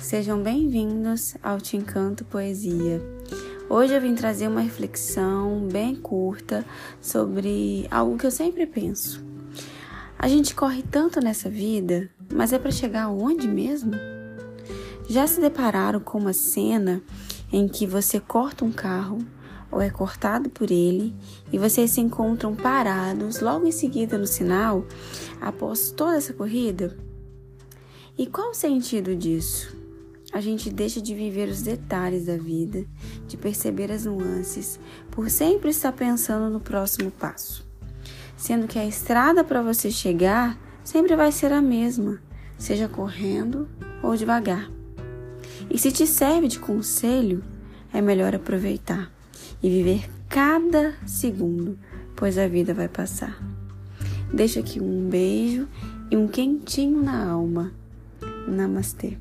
Sejam bem-vindos ao Te Encanto Poesia. Hoje eu vim trazer uma reflexão bem curta sobre algo que eu sempre penso. A gente corre tanto nessa vida, mas é para chegar aonde mesmo? Já se depararam com uma cena em que você corta um carro ou é cortado por ele e vocês se encontram parados logo em seguida no sinal após toda essa corrida? E qual o sentido disso? A gente deixa de viver os detalhes da vida, de perceber as nuances, por sempre estar pensando no próximo passo. Sendo que a estrada para você chegar sempre vai ser a mesma, seja correndo ou devagar. E se te serve de conselho, é melhor aproveitar e viver cada segundo, pois a vida vai passar. Deixo aqui um beijo e um quentinho na alma. Namastê.